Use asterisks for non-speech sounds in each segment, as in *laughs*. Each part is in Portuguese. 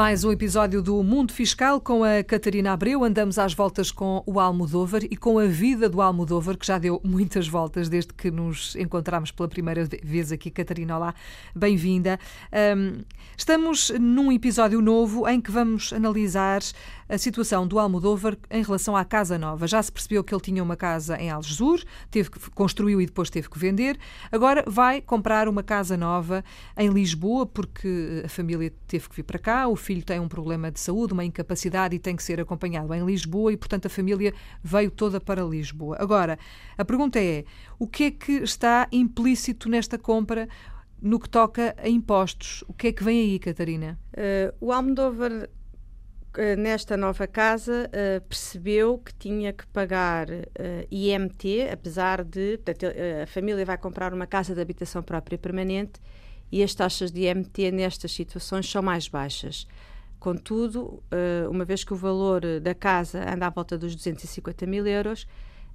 Mais um episódio do Mundo Fiscal com a Catarina Abreu. Andamos às voltas com o Almodóvar e com a vida do Almodóvar, que já deu muitas voltas desde que nos encontramos pela primeira vez aqui. Catarina, olá, bem-vinda. Um, estamos num episódio novo em que vamos analisar a situação do Almodóvar em relação à Casa Nova. Já se percebeu que ele tinha uma casa em Algesur, teve que, construiu e depois teve que vender. Agora vai comprar uma casa nova em Lisboa, porque a família teve que vir para cá, o tem um problema de saúde, uma incapacidade e tem que ser acompanhado em Lisboa e, portanto, a família veio toda para Lisboa. Agora, a pergunta é: o que é que está implícito nesta compra? No que toca a impostos, o que é que vem aí, Catarina? Uh, o Almodóvar eh, nesta nova casa uh, percebeu que tinha que pagar uh, IMT, apesar de portanto, a família vai comprar uma casa de habitação própria permanente e as taxas de IMT nestas situações são mais baixas. Contudo, uh, uma vez que o valor da casa anda à volta dos 250 mil euros,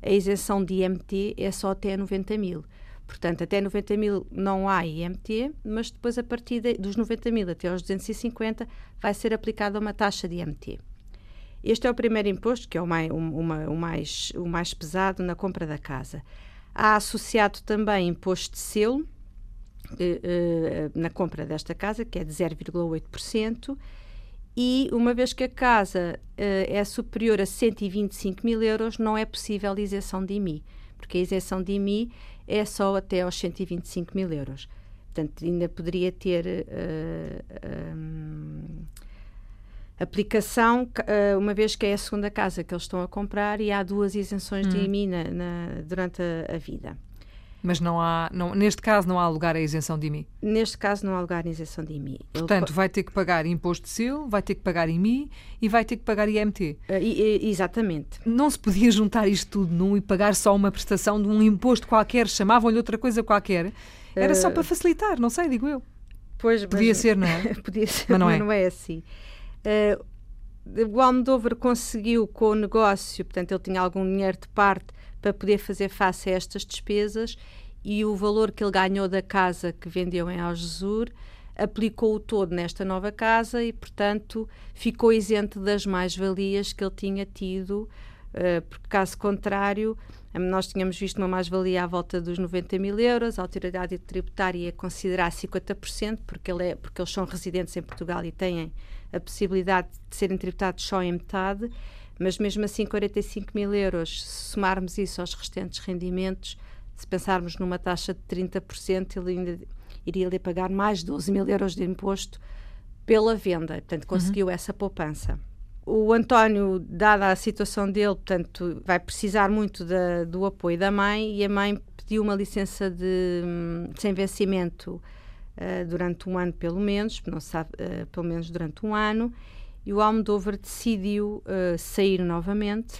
a isenção de IMT é só até 90 mil. Portanto, até 90 mil não há IMT, mas depois, a partir dos 90 mil até aos 250, vai ser aplicada uma taxa de IMT. Este é o primeiro imposto, que é o mais, uma, o mais, o mais pesado na compra da casa. Há associado também imposto de selo eh, eh, na compra desta casa, que é de 0,8%, e uma vez que a casa eh, é superior a 125 mil euros, não é possível isenção de IMI, porque a isenção de IMI é só até aos 125 mil euros. Portanto, ainda poderia ter uh, um, aplicação, uma vez que é a segunda casa que eles estão a comprar e há duas isenções hum. de IMI na, na, durante a, a, vida. Mas não há, não, neste caso não há lugar à isenção de IMI? Neste caso não há lugar à isenção de IMI. Portanto, vai ter que pagar imposto de selo, vai ter que pagar IMI e vai ter que pagar IMT. Uh, e, e, exatamente. Não se podia juntar isto tudo num e pagar só uma prestação de um imposto qualquer, chamavam-lhe outra coisa qualquer. Era uh... só para facilitar, não sei, digo eu. Pois, Podia mas... ser, não é? *laughs* Podia ser, mas não, mas é. não é assim. Uh, o Almodóvar conseguiu com o negócio, portanto, ele tinha algum dinheiro de parte para poder fazer face a estas despesas e o valor que ele ganhou da casa que vendeu em Algesur aplicou-o todo nesta nova casa e, portanto, ficou isento das mais-valias que ele tinha tido, uh, porque, caso contrário, nós tínhamos visto uma mais-valia à volta dos 90 mil euros, a autoridade tributária ia considerar 50%, porque, ele é, porque eles são residentes em Portugal e têm a possibilidade de serem tributados só em metade, mas mesmo assim 45 mil euros, se somarmos isso aos restantes rendimentos, se pensarmos numa taxa de 30%, ele ainda iria lhe pagar mais de 12 mil euros de imposto pela venda. Portanto, conseguiu uhum. essa poupança. O António, dada a situação dele, portanto, vai precisar muito da, do apoio da mãe e a mãe pediu uma licença de, de sem vencimento uh, durante um ano, pelo menos, não sabe, uh, pelo menos durante um ano, e o Almodóvar decidiu uh, sair novamente.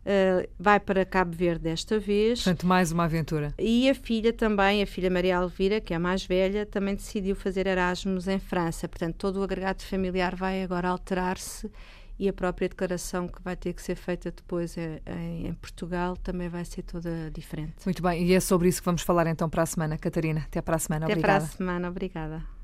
Uh, vai para Cabo Verde desta vez. Portanto, mais uma aventura. E a filha também, a filha Maria Alvira, que é a mais velha, também decidiu fazer Erasmus em França. Portanto, todo o agregado familiar vai agora alterar-se e a própria declaração que vai ter que ser feita depois em, em, Portugal também vai ser toda diferente. Muito bem, e é sobre isso que vamos falar então para a semana. Catarina, até para a semana. Até obrigada. para a semana, obrigada.